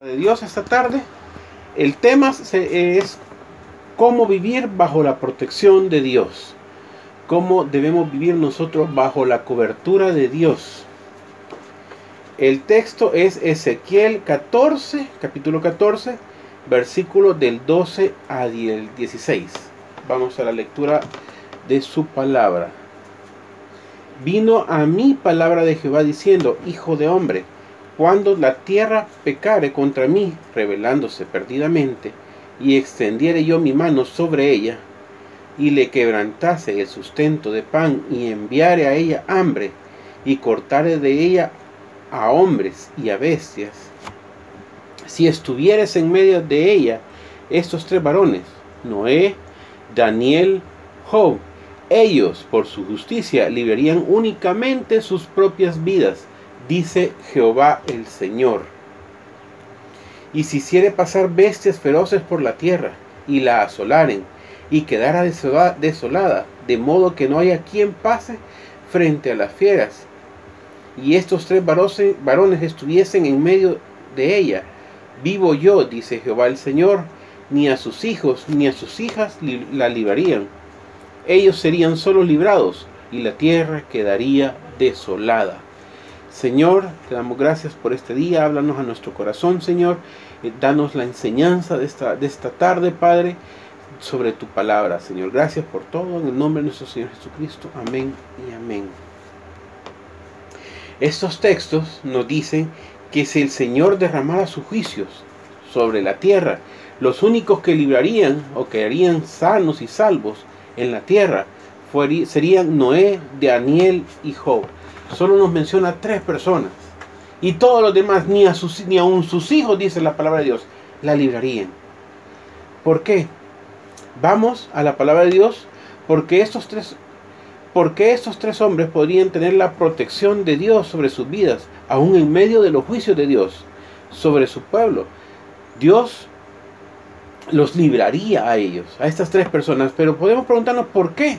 de Dios esta tarde. El tema es cómo vivir bajo la protección de Dios. Cómo debemos vivir nosotros bajo la cobertura de Dios. El texto es Ezequiel 14, capítulo 14, versículo del 12 a 16. Vamos a la lectura de su palabra. Vino a mí palabra de Jehová diciendo, Hijo de hombre, cuando la tierra pecare contra mí, rebelándose perdidamente, y extendiere yo mi mano sobre ella, y le quebrantase el sustento de pan, y enviare a ella hambre, y cortare de ella a hombres y a bestias, si estuvieres en medio de ella estos tres varones, Noé, Daniel, Job, ellos por su justicia librarían únicamente sus propias vidas, dice Jehová el Señor. Y si hiciere pasar bestias feroces por la tierra, y la asolaren, y quedara desolada, de modo que no haya quien pase frente a las fieras, y estos tres varones estuviesen en medio de ella, vivo yo, dice Jehová el Señor, ni a sus hijos ni a sus hijas la librarían. Ellos serían solo librados, y la tierra quedaría desolada. Señor, te damos gracias por este día, háblanos a nuestro corazón, Señor, eh, danos la enseñanza de esta, de esta tarde, Padre, sobre tu palabra, Señor. Gracias por todo, en el nombre de nuestro Señor Jesucristo. Amén y amén. Estos textos nos dicen que si el Señor derramara sus juicios sobre la tierra, los únicos que librarían o quedarían sanos y salvos en la tierra serían Noé, Daniel y Job solo nos menciona tres personas. Y todos los demás, ni, a sus, ni aun sus hijos, dice la palabra de Dios, la librarían. ¿Por qué? Vamos a la palabra de Dios porque estos tres, porque estos tres hombres podrían tener la protección de Dios sobre sus vidas, aún en medio de los juicios de Dios sobre su pueblo. Dios los libraría a ellos, a estas tres personas, pero podemos preguntarnos por qué.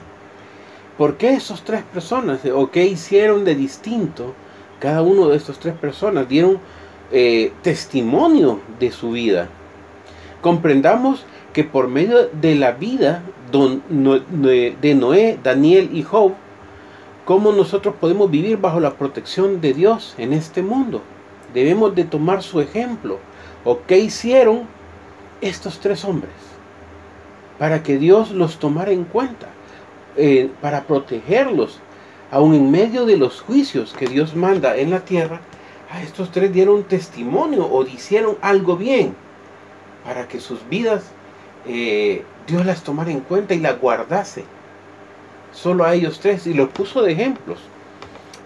¿Por qué esas tres personas? ¿O qué hicieron de distinto? Cada uno de estas tres personas dieron eh, testimonio de su vida. Comprendamos que por medio de la vida de Noé, Daniel y Job, cómo nosotros podemos vivir bajo la protección de Dios en este mundo. Debemos de tomar su ejemplo. ¿O qué hicieron estos tres hombres? Para que Dios los tomara en cuenta. Eh, para protegerlos, aun en medio de los juicios que Dios manda en la tierra, a estos tres dieron testimonio o hicieron algo bien para que sus vidas eh, Dios las tomara en cuenta y las guardase. Solo a ellos tres y los puso de ejemplos.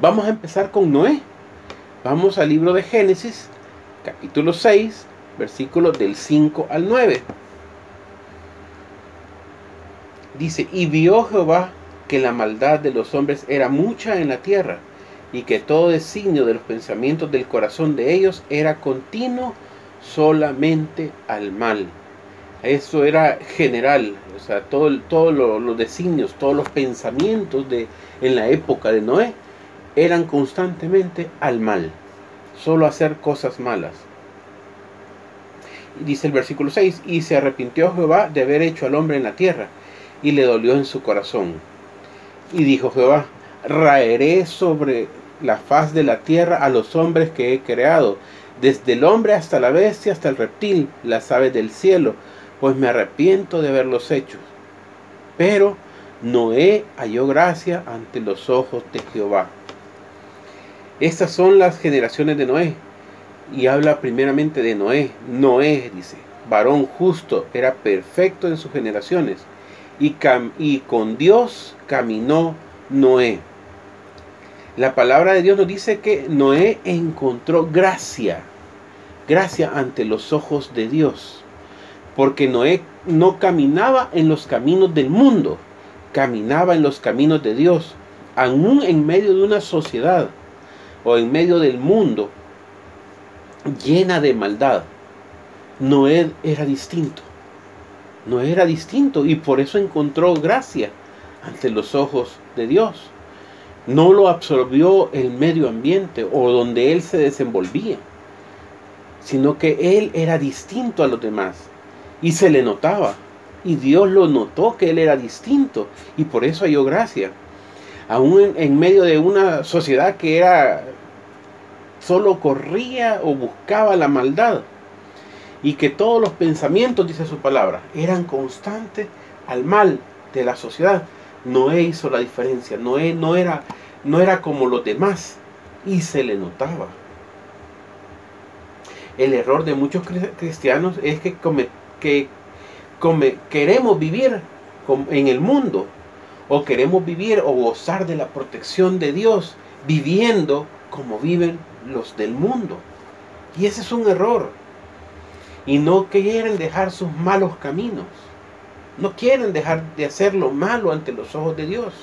Vamos a empezar con Noé. Vamos al libro de Génesis, capítulo 6, versículos del 5 al 9. Dice, y vio Jehová que la maldad de los hombres era mucha en la tierra, y que todo designio de los pensamientos del corazón de ellos era continuo solamente al mal. Eso era general, o sea, todos todo los designios, todos los pensamientos de, en la época de Noé eran constantemente al mal, solo hacer cosas malas. Dice el versículo 6, y se arrepintió Jehová de haber hecho al hombre en la tierra, y le dolió en su corazón. Y dijo Jehová, raeré sobre la faz de la tierra a los hombres que he creado, desde el hombre hasta la bestia, hasta el reptil, las aves del cielo, pues me arrepiento de haberlos hecho. Pero Noé halló gracia ante los ojos de Jehová. Estas son las generaciones de Noé. Y habla primeramente de Noé. Noé, dice, varón justo, era perfecto en sus generaciones y, con Dios caminó Noé. La palabra de Dios nos dice que Noé encontró gracia, gracia ante los ojos de Dios, porque Noé no caminaba en los caminos del mundo, caminaba en los caminos de Dios, aún en medio de una sociedad o en medio del mundo llena de maldad. Noé era distinto no era distinto y por eso encontró gracia ante los ojos de Dios. No lo absorbió el medio ambiente o donde él se desenvolvía, sino que él era distinto a los demás y se le notaba. Y Dios lo notó que él era distinto y por eso halló gracia. Aún en, medio de una sociedad que era solo corría o buscaba la maldad y que todos los pensamientos, dice su palabra, eran constantes al mal de la sociedad. Noé hizo la diferencia. Noé no era, no era como los demás y se le notaba. El error de muchos cristianos es que, que queremos vivir en el mundo o queremos vivir o gozar de la protección de Dios viviendo como viven los del mundo. Y ese es un error. Y no quieren dejar sus malos caminos. No quieren dejar de hacer lo malo ante los ojos de Dios.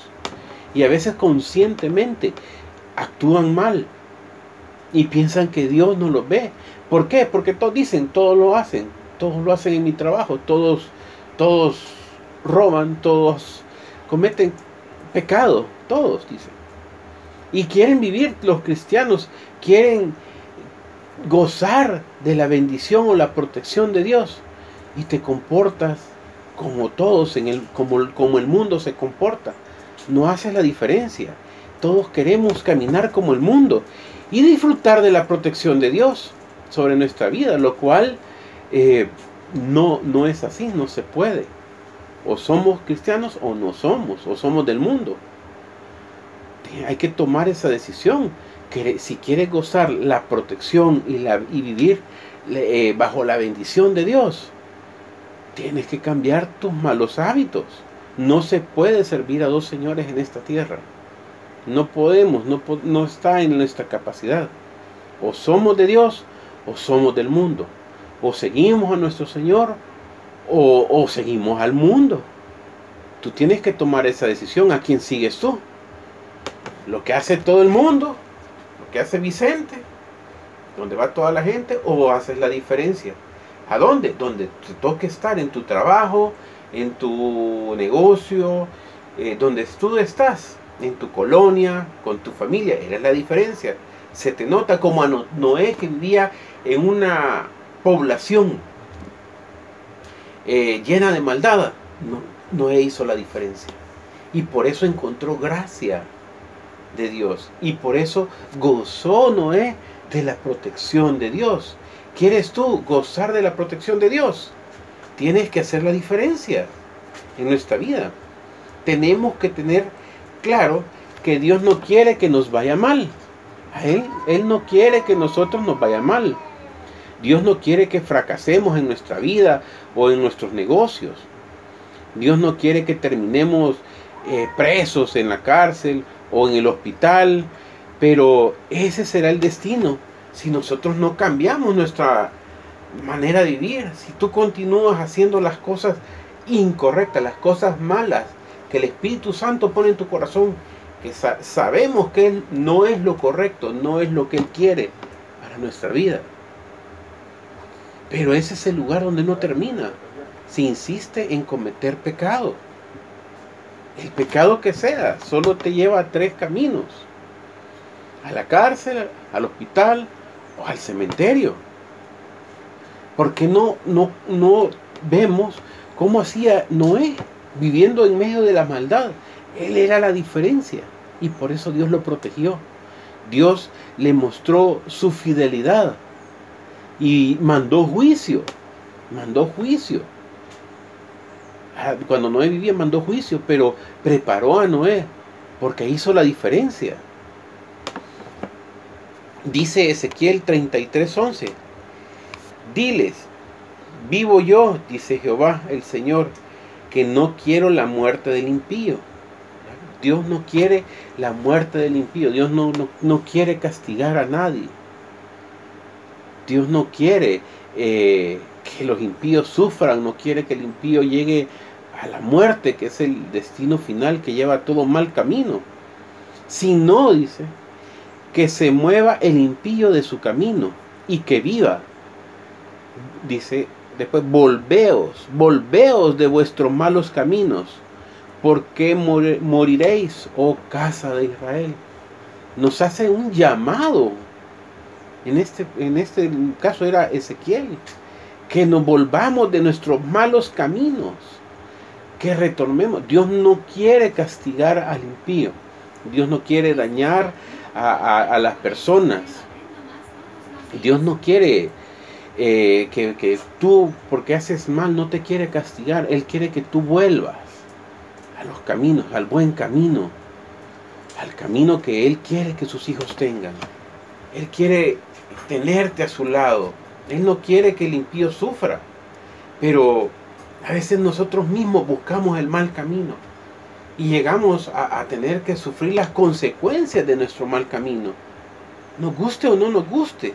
Y a veces conscientemente actúan mal. Y piensan que Dios no los ve. ¿Por qué? Porque todos dicen, todos lo hacen. Todos lo hacen en mi trabajo. Todos, todos roban, todos cometen pecado. Todos dicen. Y quieren vivir los cristianos, quieren gozar de la bendición o la protección de Dios. Y te comportas como todos, en el, como, como el mundo se comporta. No haces la diferencia. Todos queremos caminar como el mundo y disfrutar de la protección de Dios sobre nuestra vida, lo cual eh, no, no es así, no se puede. O somos cristianos o no somos, o somos del mundo. Hay que tomar esa decisión. Que si quieres gozar la protección y, vivir eh, bajo la bendición de Dios, tienes que cambiar tus malos hábitos. No se puede servir a dos señores en esta tierra. No podemos, no, no está en nuestra capacidad. O somos de Dios o somos del mundo. O seguimos a nuestro Señor o, o seguimos al mundo. Tú tienes que tomar esa decisión. ¿A quién sigues tú? Lo que hace todo el mundo, lo que hace Vicente, donde va toda la gente, o haces la diferencia. ¿A dónde? Donde te toque estar, en tu trabajo, en tu negocio, eh, donde tú estás, en tu colonia, con tu familia. Era la diferencia. Se te nota como a Noé que vivía en una población eh, llena de maldad. Noé hizo la diferencia. Y por eso encontró gracia de Dios. Y por eso gozó Noé de la protección de Dios. ¿Quieres tú gozar de la protección de Dios? Tienes que hacer la diferencia en nuestra vida. Tenemos que tener claro que Dios no quiere que nos vaya mal. A Él, Él no quiere que nosotros nos vaya mal. Dios no quiere que fracasemos en nuestra vida o en nuestros negocios. Dios no quiere que terminemos eh, presos en la cárcel o en el hospital. Pero ese será el destino si nosotros no cambiamos nuestra manera de vivir, si tú continúas haciendo las cosas incorrectas, las cosas malas que el Espíritu Santo pone en tu corazón, que sabemos que Él no es lo correcto, no es lo que Él quiere para nuestra vida. Pero ese es el lugar donde no termina. Si insiste en cometer pecado. El pecado que sea, solo te lleva a tres caminos. A la cárcel, al hospital al cementerio. Porque no, no, no vemos cómo hacía Noé viviendo en medio de la maldad. Él era la diferencia y por eso Dios lo protegió. Dios le mostró su fidelidad y mandó juicio. Mandó juicio. Ah, cuando Noé vivía mandó juicio, pero preparó a Noé porque hizo la diferencia. Dice Ezequiel 33:11, diles, vivo yo, dice Jehová el Señor, que no quiero la muerte del impío. Dios no quiere la muerte del impío, Dios no, no, quiere castigar a nadie. Dios no quiere eh, que los impíos sufran, no quiere que el impío llegue a la muerte, que es el destino final que lleva todo mal camino. Si no, dice, que se mueva el impío de su camino y que viva. Dice después, volveos, volveos de vuestros malos caminos, porque moriréis, oh casa de Israel. Nos hace un llamado En este, en este caso era Ezequiel. Que nos volvamos de nuestros malos caminos. Que retornemos. Dios no quiere castigar al impío. Dios no quiere dañar a, las personas. Dios no quiere eh, que, que, tú, porque haces mal, no te quiere castigar. Él quiere que tú vuelvas a los caminos, al buen camino, al camino que Él quiere que sus hijos tengan. Él quiere tenerte a su lado. Él no quiere que el impío sufra. Pero a veces nosotros mismos buscamos el mal camino y llegamos a, tener que sufrir las consecuencias de nuestro mal camino. Nos guste o no nos guste.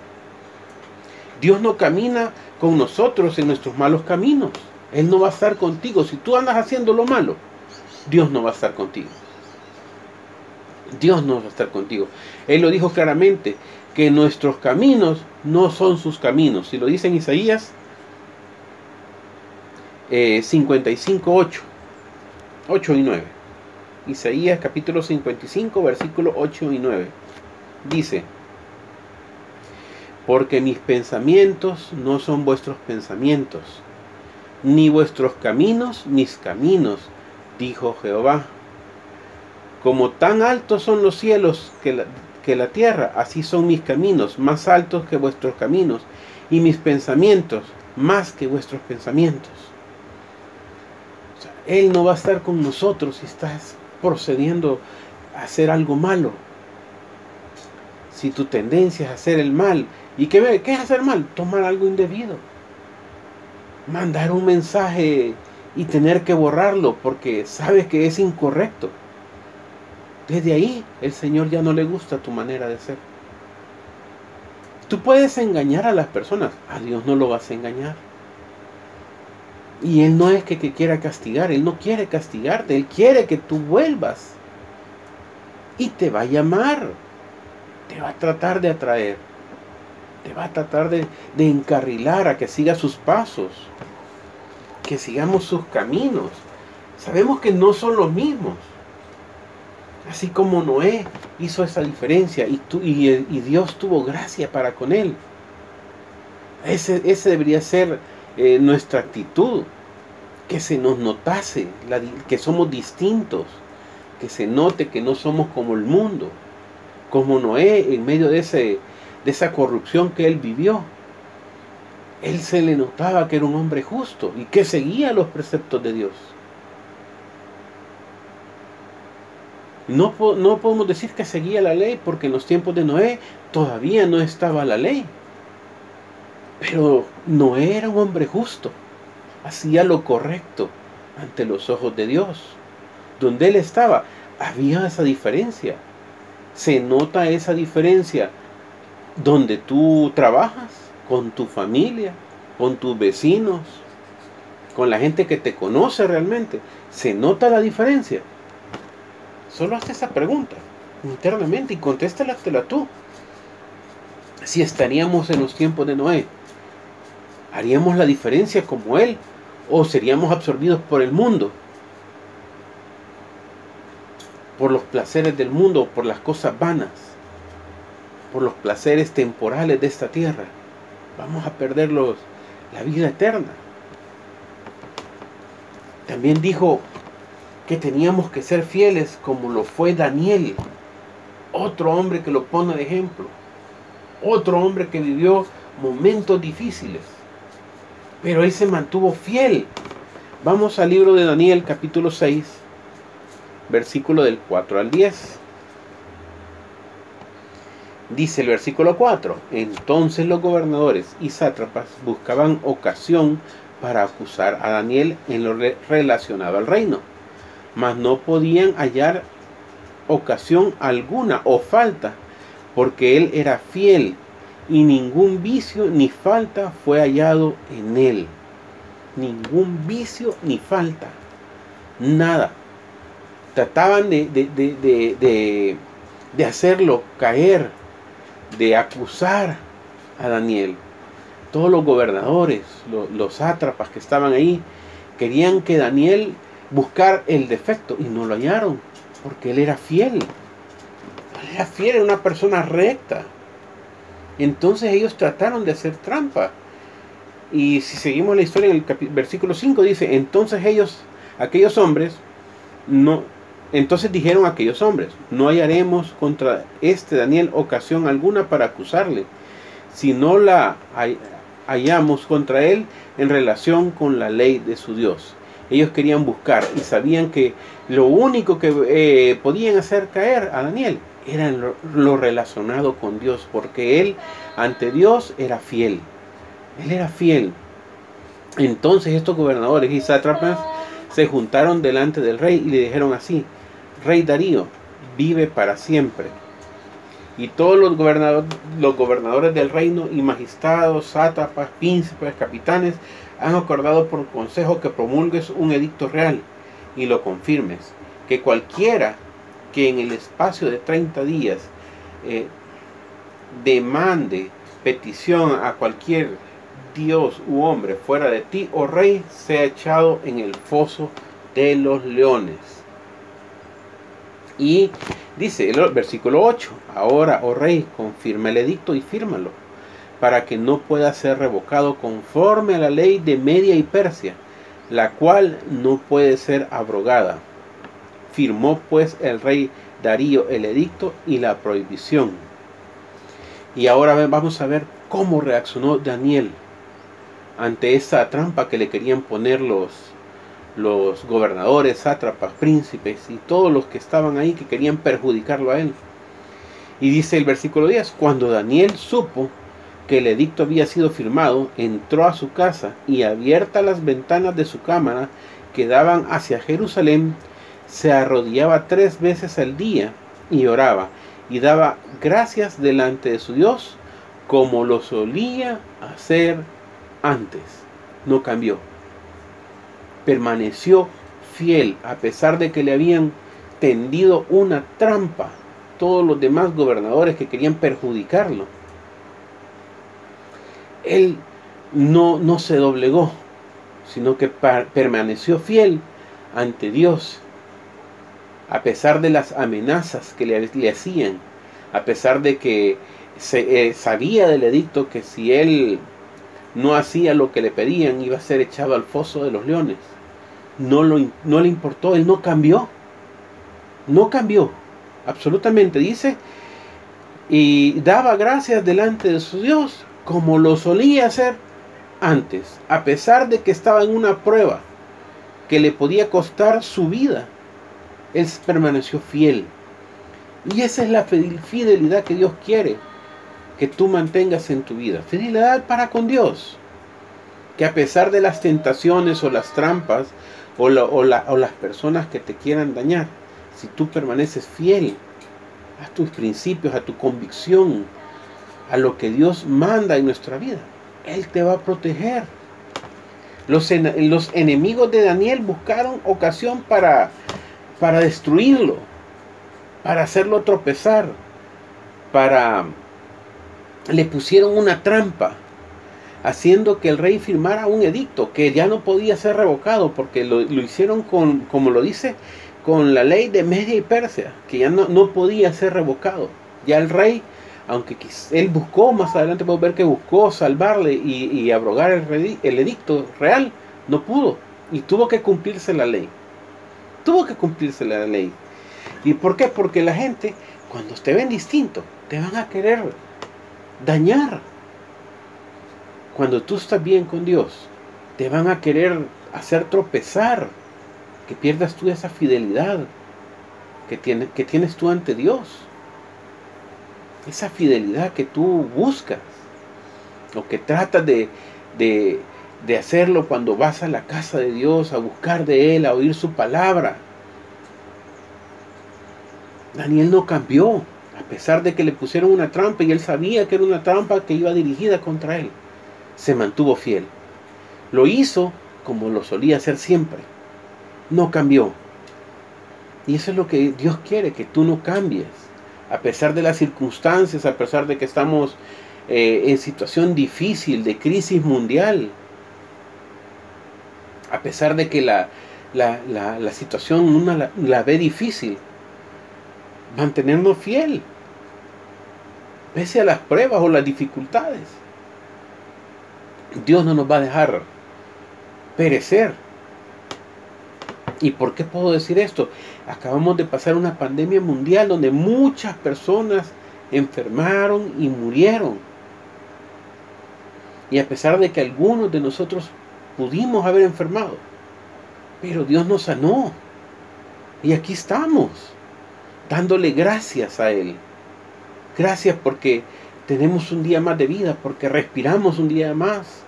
Dios no camina con nosotros en nuestros malos caminos. Él no va a estar contigo. Si tú andas haciendo lo malo, Dios no va a estar contigo. Dios no va a estar contigo. Él lo dijo claramente, que nuestros caminos no son sus caminos. Si lo dice en Isaías eh, 55, 8, 8 y 9. Isaías capítulo 55, versículos 8 y 9. Dice, porque mis pensamientos no son vuestros pensamientos, ni vuestros caminos mis caminos, dijo Jehová. Como tan altos son los cielos que la, que la tierra, así son mis caminos, más altos que vuestros caminos, y mis pensamientos más que vuestros pensamientos. Él no va a estar con nosotros si estás procediendo a hacer algo malo. Si tu tendencia es hacer el mal, ¿y qué, es hacer mal? Tomar algo indebido. Mandar un mensaje y tener que borrarlo porque sabes que es incorrecto. Desde ahí el Señor ya no le gusta tu manera de ser. Tú puedes engañar a las personas, a Dios no lo vas a engañar. Y Él no es que te quiera castigar, Él no quiere castigarte, Él quiere que tú vuelvas. Y te va a llamar, te va a tratar de atraer, te va a tratar de, encarrilar a que siga sus pasos, que sigamos sus caminos. Sabemos que no son los mismos. Así como Noé hizo esa diferencia y, Dios tuvo gracia para con él. Ese debería ser eh, nuestra actitud, que se nos notase, que somos distintos, que se note que no somos como el mundo, como Noé en medio de, ese, de esa corrupción que él vivió. Él se le notaba que era un hombre justo y que seguía los preceptos de Dios. No, no podemos decir que seguía la ley porque en los tiempos de Noé todavía no estaba la ley. Pero Noé era un hombre justo, hacía lo correcto ante los ojos de Dios. Donde él estaba, había esa diferencia. Se nota esa diferencia donde tú trabajas, con tu familia, con tus vecinos, con la gente que te conoce realmente. Se nota la diferencia. Solo hazte esa pregunta internamente y contéstala tú. Si estaríamos en los tiempos de Noé, ¿haríamos la diferencia como él o seríamos absorbidos por el mundo? Por los placeres del mundo, por las cosas vanas, por los placeres temporales de esta tierra. Vamos a perder la vida eterna. También dijo que teníamos que ser fieles como lo fue Daniel, otro hombre que lo pone de ejemplo, otro hombre que vivió momentos difíciles, pero él se mantuvo fiel. Vamos al libro de Daniel capítulo 6, versículo del 4 al 10. Dice el versículo 4, entonces los gobernadores y sátrapas buscaban ocasión para acusar a Daniel en lo relacionado al reino mas no podían hallar ocasión alguna o falta, porque él era fiel y ningún vicio ni falta fue hallado en él. Ningún vicio ni falta. Nada. Trataban de, de, de, hacerlo caer, de acusar a Daniel. Todos los gobernadores, los, los sátrapas que estaban ahí, querían que Daniel buscar el defecto y no lo hallaron, porque él era fiel. Él era fiel, era una persona recta. Entonces ellos trataron de hacer trampa. Y si seguimos la historia en el versículo 5 dice, entonces ellos, aquellos hombres, no, entonces dijeron aquellos hombres, no hallaremos contra este Daniel ocasión alguna para acusarle, si no la hallamos contra él en relación con la ley de su Dios. Ellos querían buscar y sabían que lo único que eh, podían hacer caer a Daniel era lo, relacionado con Dios, porque él ante Dios era fiel. Él era fiel. Entonces estos gobernadores y sátrapas se juntaron delante del rey y le dijeron así, Rey Darío, vive para siempre. Y todos los los gobernadores del reino y magistrados, sátrapas, príncipes, capitanes, han acordado por consejo que promulgues un edicto real y lo confirmes, que cualquiera que en el espacio de 30 días eh, demande petición a cualquier Dios u hombre fuera de ti, oh rey, sea echado en el foso de los leones. Y dice el versículo 8, ahora, oh rey, confirma el edicto y fírmalo, para que no pueda ser revocado conforme a la ley de Media y Persia, la cual no puede ser abrogada Firmó pues el rey Darío el edicto y la prohibición. Y ahora vamos a ver cómo reaccionó Daniel ante esa trampa que le querían poner los, los gobernadores, sátrapas, príncipes y todos los que estaban ahí que querían perjudicarlo a él. Y dice el versículo 10, cuando Daniel supo que el edicto había sido firmado, entró a su casa y abiertas las ventanas de su cámara que daban hacia Jerusalén, se arrodillaba tres veces al día y oraba y daba gracias delante de su Dios como lo solía hacer antes. No cambió. Permaneció fiel a pesar de que le habían tendido una trampa todos los demás gobernadores que querían perjudicarlo. Él no, no se doblegó, sino que permaneció fiel ante Dios a pesar de las amenazas que le, hacían, a pesar de que se, eh, sabía del edicto que si él no hacía lo que le pedían iba a ser echado al foso de los leones. No, lo, no le importó, él no cambió. No cambió, absolutamente. Dice, y daba gracias delante de su Dios como lo solía hacer antes, a pesar de que estaba en una prueba que le podía costar su vida él permaneció fiel. Y esa es la fidelidad que Dios quiere que tú mantengas en tu vida. Fidelidad para con Dios. Que a pesar de las tentaciones o las trampas o, las personas que te quieran dañar, si tú permaneces fiel a tus principios, a tu convicción, a lo que Dios manda en nuestra vida, Él te va a proteger. Los enemigos de Daniel buscaron ocasión para para destruirlo, para hacerlo tropezar, para... Le pusieron una trampa, haciendo que el rey firmara un edicto que ya no podía ser revocado, porque lo, hicieron con, como lo dice, con la ley de Media y Persia, que ya no, no podía ser revocado. Ya el rey, aunque él buscó, más adelante podemos ver que buscó salvarle y, y abrogar el, el edicto real, no pudo, y tuvo que cumplirse la ley tuvo que cumplirse la ley. ¿Y por qué? Porque la gente, cuando te ven distinto, te van a querer dañar. Cuando tú estás bien con Dios, te van a querer hacer tropezar, que pierdas tú esa fidelidad que, que tienes tú ante Dios. Esa fidelidad que tú buscas, o que tratas de de hacerlo cuando vas a la casa de Dios, a buscar de Él, a oír su palabra. Daniel no cambió, a pesar de que le pusieron una trampa y él sabía que era una trampa que iba dirigida contra él. Se mantuvo fiel. Lo hizo como lo solía hacer siempre. No cambió. Y eso es lo que Dios quiere, que tú no cambies. A pesar de las circunstancias, a pesar de que estamos eh, en situación difícil, de crisis mundial, a pesar de que la, situación una la, ve difícil, mantenernos fiel. pese a las pruebas o las dificultades. Dios no nos va a dejar perecer. ¿Y por qué puedo decir esto? Acabamos de pasar una pandemia mundial donde muchas personas enfermaron y murieron. Y a pesar de que algunos de nosotros pudimos haber enfermado, pero Dios nos sanó. Y aquí estamos, dándole gracias a Él. Gracias porque tenemos un día más de vida, porque respiramos un día más,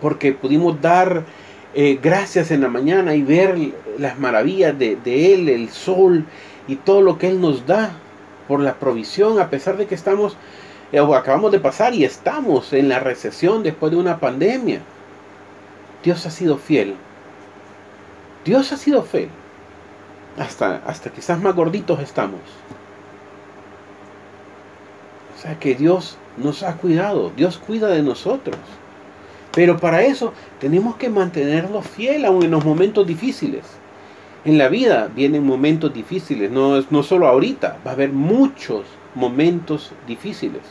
porque pudimos dar eh, gracias en la mañana y ver las maravillas de, Él, el sol y todo lo que Él nos da por la provisión, a pesar de que estamos, eh, o acabamos de pasar y estamos en la recesión después de una pandemia. Dios ha sido fiel. Dios ha sido fiel. Hasta, hasta quizás más gorditos estamos. O sea que Dios nos ha cuidado. Dios cuida de nosotros. Pero para eso tenemos que mantenerlo fiel aún en los momentos difíciles. En la vida vienen momentos difíciles, no, no solo ahorita, va a haber muchos momentos difíciles.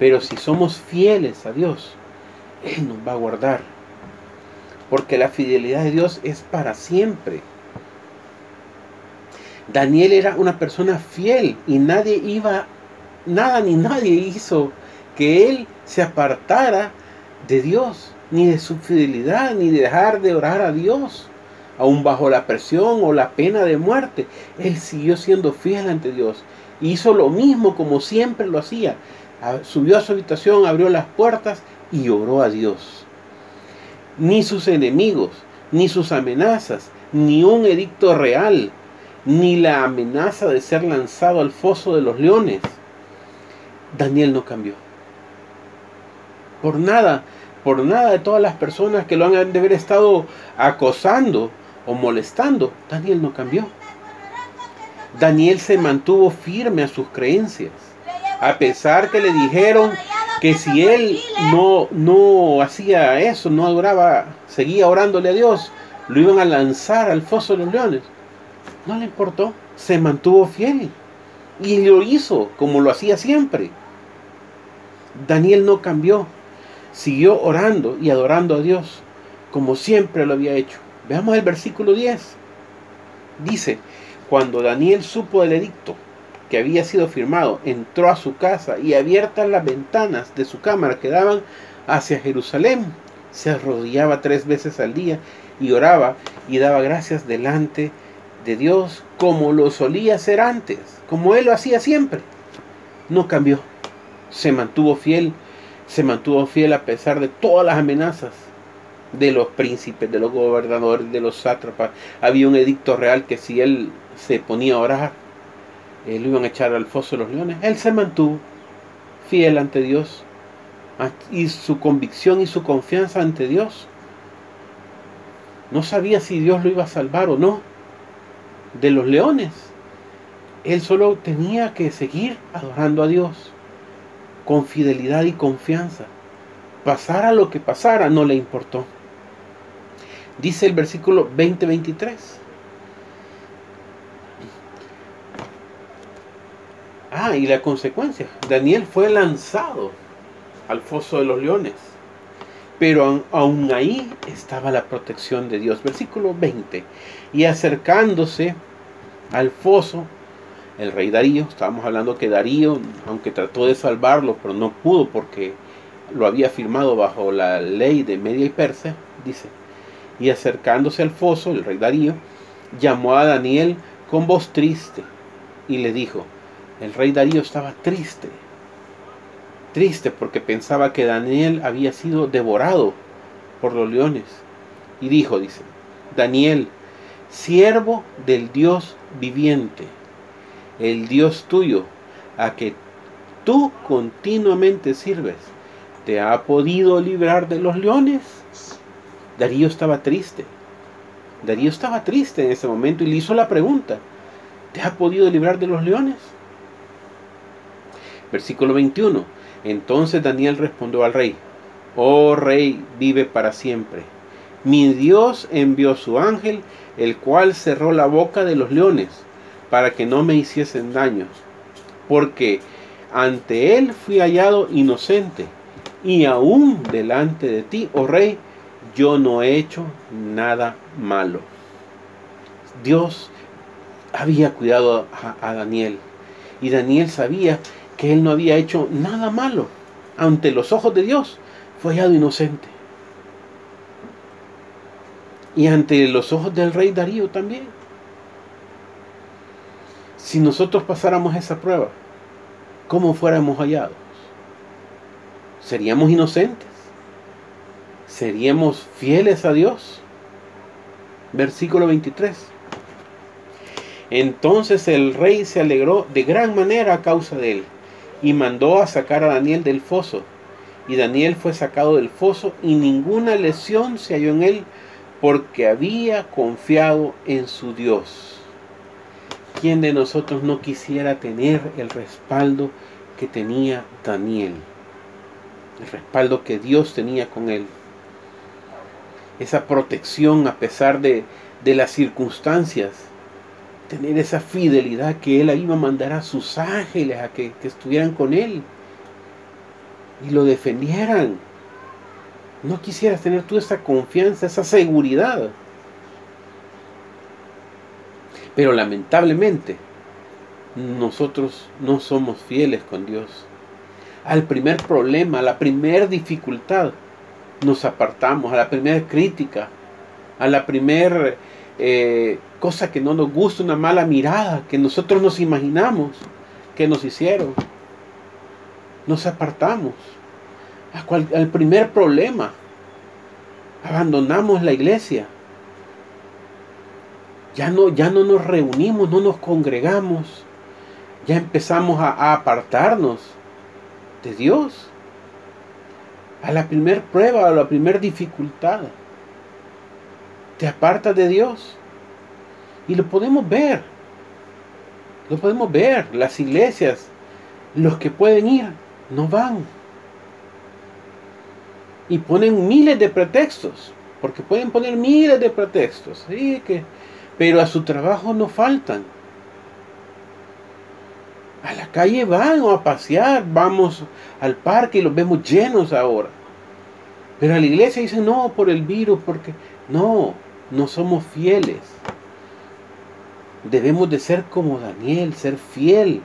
Pero si somos fieles a Dios, Él nos va a guardar. Porque la fidelidad de Dios es para siempre. Daniel era una persona fiel y nadie iba, nada ni nadie hizo que él se apartara de Dios, ni de su fidelidad, ni de dejar de orar a Dios aún bajo la presión o la pena de muerte, él siguió siendo fiel ante Dios. Hizo lo mismo como siempre lo hacía. Subió a su habitación, abrió las puertas y oró a Dios. Ni sus enemigos, ni sus amenazas, ni un edicto real, ni la amenaza de ser lanzado al foso de los leones. Daniel no cambió. Por nada, por nada de todas las personas que lo han de haber estado acosando, o molestando, Daniel no cambió. Daniel se mantuvo firme a sus creencias. A pesar que le dijeron que si él no, no hacía eso, no adoraba, seguía orándole a Dios, lo iban a lanzar al foso de los leones. No le importó, se mantuvo fiel y lo hizo como lo hacía siempre. Daniel no cambió, siguió orando y adorando a Dios como siempre lo había hecho. Veamos el versículo 10. Dice, cuando Daniel supo del edicto que había sido firmado, entró a su casa y abiertas las ventanas de su cámara que daban hacia Jerusalén, se arrodillaba tres veces al día y oraba y daba gracias delante de Dios como lo solía hacer antes, como él lo hacía siempre. No cambió, se mantuvo fiel, se mantuvo fiel a pesar de todas las amenazas, de los príncipes, de los gobernadores, de los sátrapas. Había un edicto real que si él se ponía a orar, eh, lo iban a echar al foso de los leones. Él se mantuvo fiel ante Dios y su convicción y su confianza ante Dios. No sabía si Dios lo iba a salvar o no de los leones. Él solo tenía que seguir adorando a Dios con fidelidad y confianza. Pasara lo que pasara, no le importó. Dice el versículo 20-23. Ah, y la consecuencia. Daniel fue lanzado al foso de los leones. Pero aún ahí estaba la protección de Dios. Versículo 20. Y acercándose al foso, el rey Darío, estábamos hablando que Darío, aunque trató de salvarlo, pero no pudo porque lo había firmado bajo la ley de Media y Persia, dice, y acercándose al foso, el rey Darío llamó a Daniel con voz triste y le dijo, el rey Darío estaba triste, triste porque pensaba que Daniel había sido devorado por los leones. Y dijo, dice, Daniel, siervo del Dios viviente, el Dios tuyo, a que tú continuamente sirves, ¿te ha podido librar de los leones? Darío estaba triste. Darío estaba triste en ese momento y le hizo la pregunta, ¿te ha podido librar de los leones? Versículo 21. Entonces Daniel respondió al rey, Oh rey, vive para siempre. Mi Dios envió su ángel, el cual cerró la boca de los leones, para que no me hiciesen daño. Porque ante él fui hallado inocente, y aún delante de ti, oh rey, yo no he hecho nada malo. Dios había cuidado a, a Daniel, y Daniel sabía que él no había hecho nada malo. Ante los ojos de Dios, fue hallado inocente. Y ante los ojos del rey Darío también. Si nosotros pasáramos esa prueba, ¿cómo fuéramos hallados? ¿Seríamos inocentes? ¿Seríamos fieles a Dios? Versículo 23. Entonces el rey se alegró de gran manera a causa de él y mandó a sacar a Daniel del foso. Y Daniel fue sacado del foso y ninguna lesión se halló en él porque había confiado en su Dios. ¿Quién de nosotros no quisiera tener el respaldo que tenía Daniel? El respaldo que Dios tenía con él. Esa protección a pesar de, de las circunstancias. Tener esa fidelidad que él iba a mandar a sus ángeles a que, que estuvieran con él y lo defendieran. No quisieras tener tú esa confianza, esa seguridad. Pero lamentablemente, nosotros no somos fieles con Dios. Al primer problema, a la primera dificultad, nos apartamos, a la primera crítica, a la primera eh, cosa que no nos gusta, una mala mirada que nosotros nos imaginamos que nos hicieron. Nos apartamos al primer problema. Abandonamos la iglesia. Ya no, ya no nos reunimos, no nos congregamos. Ya empezamos a, apartarnos de Dios. A la primer prueba, a la primera dificultad. Te apartas de Dios. Y lo podemos ver. Lo podemos ver. Las iglesias, los que pueden ir, no van y ponen miles de pretextos, porque pueden poner miles de pretextos, ¿sí? pero a su trabajo no faltan. A la calle van o a pasear, vamos al parque y los vemos llenos ahora. Pero a la iglesia dicen, no, por el virus, porque no, no somos fieles. Debemos de ser como Daniel, ser fiel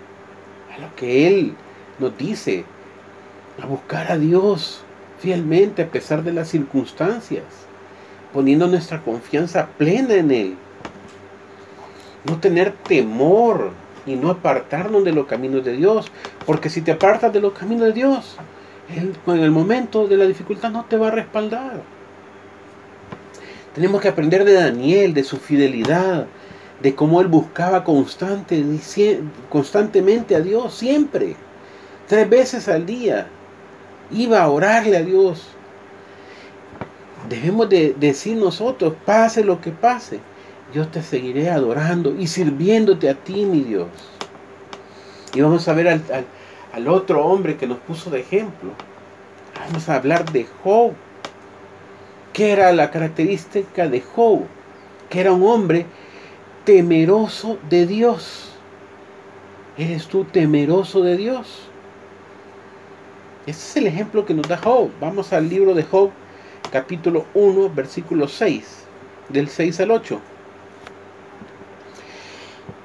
a lo que Él nos dice, a buscar a Dios, fielmente a pesar de las circunstancias, poniendo nuestra confianza plena en Él. No tener temor y no apartarnos de los caminos de Dios, porque si te apartas de los caminos de Dios, Él en el momento de la dificultad no te va a respaldar. Tenemos que aprender de Daniel, de su fidelidad, de cómo él buscaba constante, constantemente a Dios, siempre, tres veces al día, iba a orarle a Dios. Debemos de decir nosotros, pase lo que pase, yo te seguiré adorando y sirviéndote a ti, mi Dios. Y vamos a ver al, al otro hombre que nos puso de ejemplo. Vamos a hablar de Job. ¿Qué era la característica de Job? Que era un hombre temeroso de Dios. ¿Eres tú temeroso de Dios? Ese es el ejemplo que nos da Job. Vamos al libro de Job, capítulo 1, versículo 6, del 6 al 8.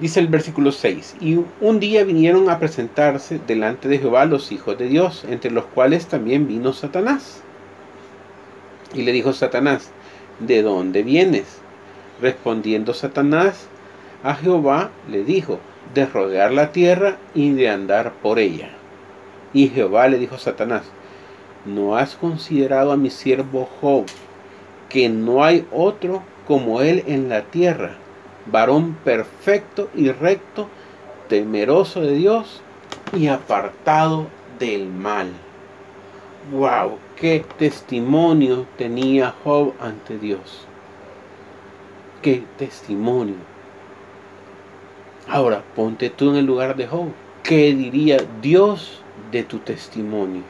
Dice el versículo 6, y un día vinieron a presentarse delante de Jehová los hijos de Dios, entre los cuales también vino Satanás. Y le dijo Satanás, ¿de dónde vienes? Respondiendo Satanás a Jehová, le dijo, de rodear la tierra y de andar por ella. Y Jehová le dijo a Satanás, ¿no has considerado a mi siervo Job, que no hay otro como él en la tierra, varón perfecto y recto, temeroso de Dios y apartado del mal? ¡Wow! ¡Qué testimonio tenía Job ante Dios! ¡Qué testimonio! Ahora, ponte tú en el lugar de Job. ¿Qué diría Dios de tu testimonio.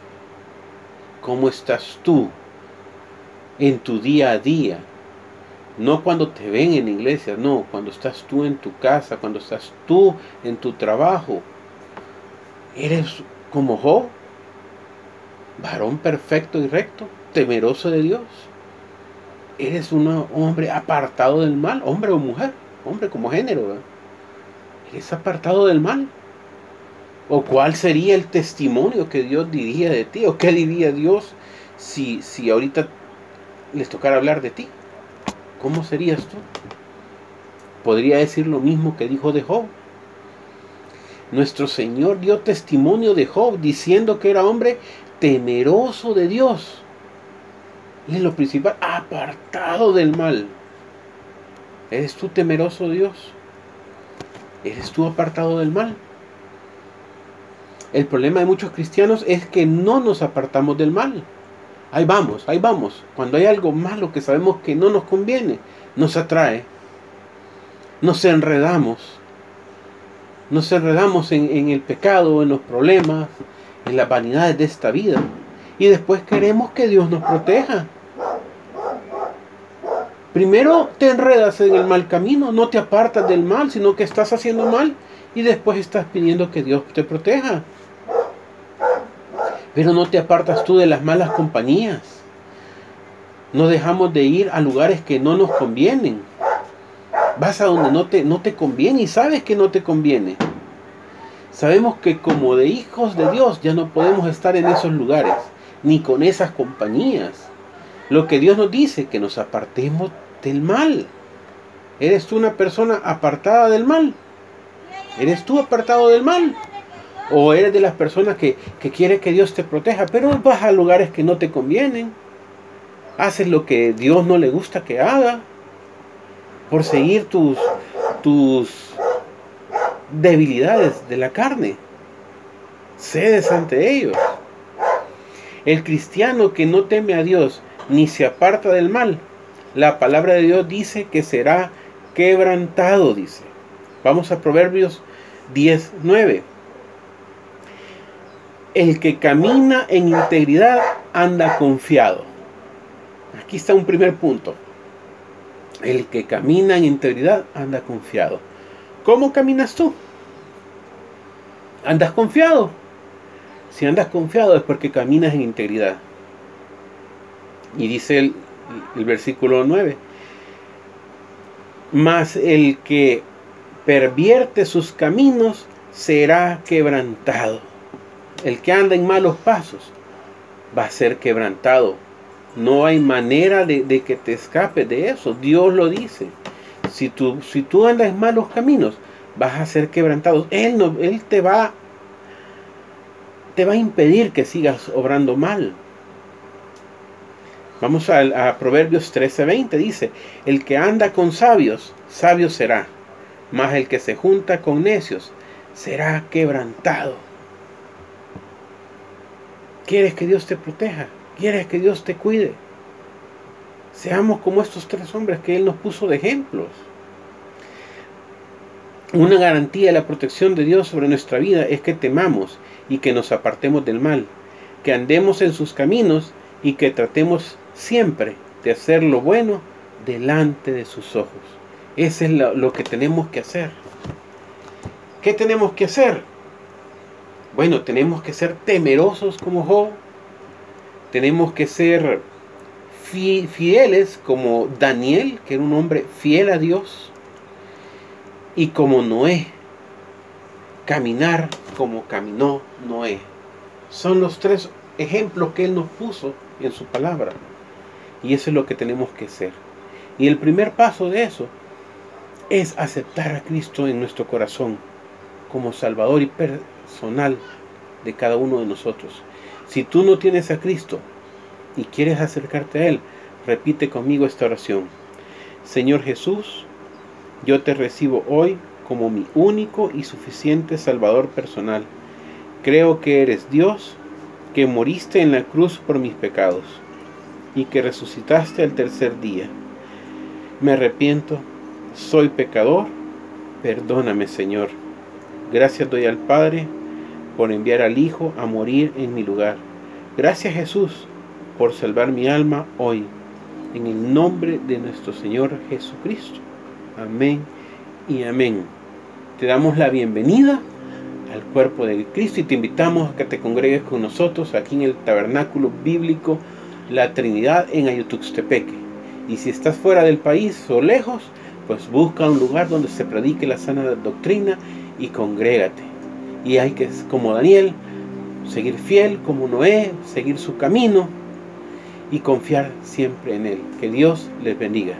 ¿Cómo estás tú en tu día a día? No cuando te ven en la iglesia, no, cuando estás tú en tu casa, cuando estás tú en tu trabajo. Eres como Job, varón perfecto y recto, temeroso de Dios. Eres un hombre apartado del mal, hombre o mujer, hombre como género. Eres apartado del mal. ¿O cuál sería el testimonio que Dios diría de ti? ¿O qué diría Dios si, si ahorita les tocara hablar de ti? ¿Cómo serías tú? Podría decir lo mismo que dijo de Job. Nuestro Señor dio testimonio de Job diciendo que era hombre temeroso de Dios. En lo principal, apartado del mal. ¿Eres tú temeroso de Dios? ¿Eres tú apartado del mal? El problema de muchos cristianos es que no nos apartamos del mal. Ahí vamos, ahí vamos. Cuando hay algo malo que sabemos que no nos conviene, nos atrae. Nos enredamos. Nos enredamos en, en el pecado, en los problemas, en las vanidades de esta vida. Y después queremos que Dios nos proteja. Primero te enredas en el mal camino, no te apartas del mal, sino que estás haciendo mal y después estás pidiendo que Dios te proteja. Pero no te apartas tú de las malas compañías. No dejamos de ir a lugares que no nos convienen. Vas a donde no te, no te conviene y sabes que no te conviene. Sabemos que como de hijos de Dios ya no podemos estar en esos lugares, ni con esas compañías. Lo que Dios nos dice, que nos apartemos del mal. ¿Eres tú una persona apartada del mal? ¿Eres tú apartado del mal? O eres de las personas que, que quiere que Dios te proteja, pero vas a lugares que no te convienen. Haces lo que Dios no le gusta que haga. Por seguir tus, tus debilidades de la carne. Cedes ante ellos. El cristiano que no teme a Dios ni se aparta del mal, la palabra de Dios dice que será quebrantado, dice. Vamos a Proverbios 10, 9. El que camina en integridad anda confiado. Aquí está un primer punto. El que camina en integridad anda confiado. ¿Cómo caminas tú? ¿Andas confiado? Si andas confiado es porque caminas en integridad. Y dice el, versículo 9. Mas el que pervierte sus caminos será quebrantado el que anda en malos pasos va a ser quebrantado. No hay manera de, que te escapes de eso. Dios lo dice. Si tú, si tú andas en malos caminos, vas a ser quebrantado. Él, no, él te, va, te va a impedir que sigas obrando mal. Vamos a, a Proverbios 13:20. Dice, el que anda con sabios, sabio será. Mas el que se junta con necios, será quebrantado. ¿Quieres que Dios te proteja? ¿Quieres que Dios te cuide? Seamos como estos tres hombres que Él nos puso de ejemplos. Una garantía de la protección de Dios sobre nuestra vida es que temamos y que nos apartemos del mal, que andemos en sus caminos y que tratemos siempre de hacer lo bueno delante de sus ojos. Eso es lo, que tenemos que hacer. ¿Qué tenemos que hacer? Bueno, tenemos que ser temerosos como Job. Tenemos que ser fieles como Daniel, que era un hombre fiel a Dios. Y como Noé, caminar como caminó Noé. Son los tres ejemplos que Él nos puso en su palabra. Y eso es lo que tenemos que ser. Y el primer paso de eso es aceptar a Cristo en nuestro corazón como Salvador y personal de cada uno de nosotros. Si tú no tienes a Cristo y quieres acercarte a Él, repite conmigo esta oración. Señor Jesús, yo te recibo hoy como mi único y suficiente Salvador personal. Creo que eres Dios, que moriste en la cruz por mis pecados y que resucitaste al tercer día. Me arrepiento, soy pecador, perdóname Señor. Gracias doy al Padre por enviar al Hijo a morir en mi lugar. Gracias Jesús por salvar mi alma hoy. En el nombre de nuestro Señor Jesucristo. Amén y amén. Te damos la bienvenida al cuerpo de Cristo y te invitamos a que te congregues con nosotros aquí en el tabernáculo bíblico La Trinidad en Ayutuxtepeque. Y si estás fuera del país o lejos, pues busca un lugar donde se predique la sana doctrina y congrégate. Y hay que, como Daniel, seguir fiel como Noé, seguir su camino y confiar siempre en Él. Que Dios les bendiga.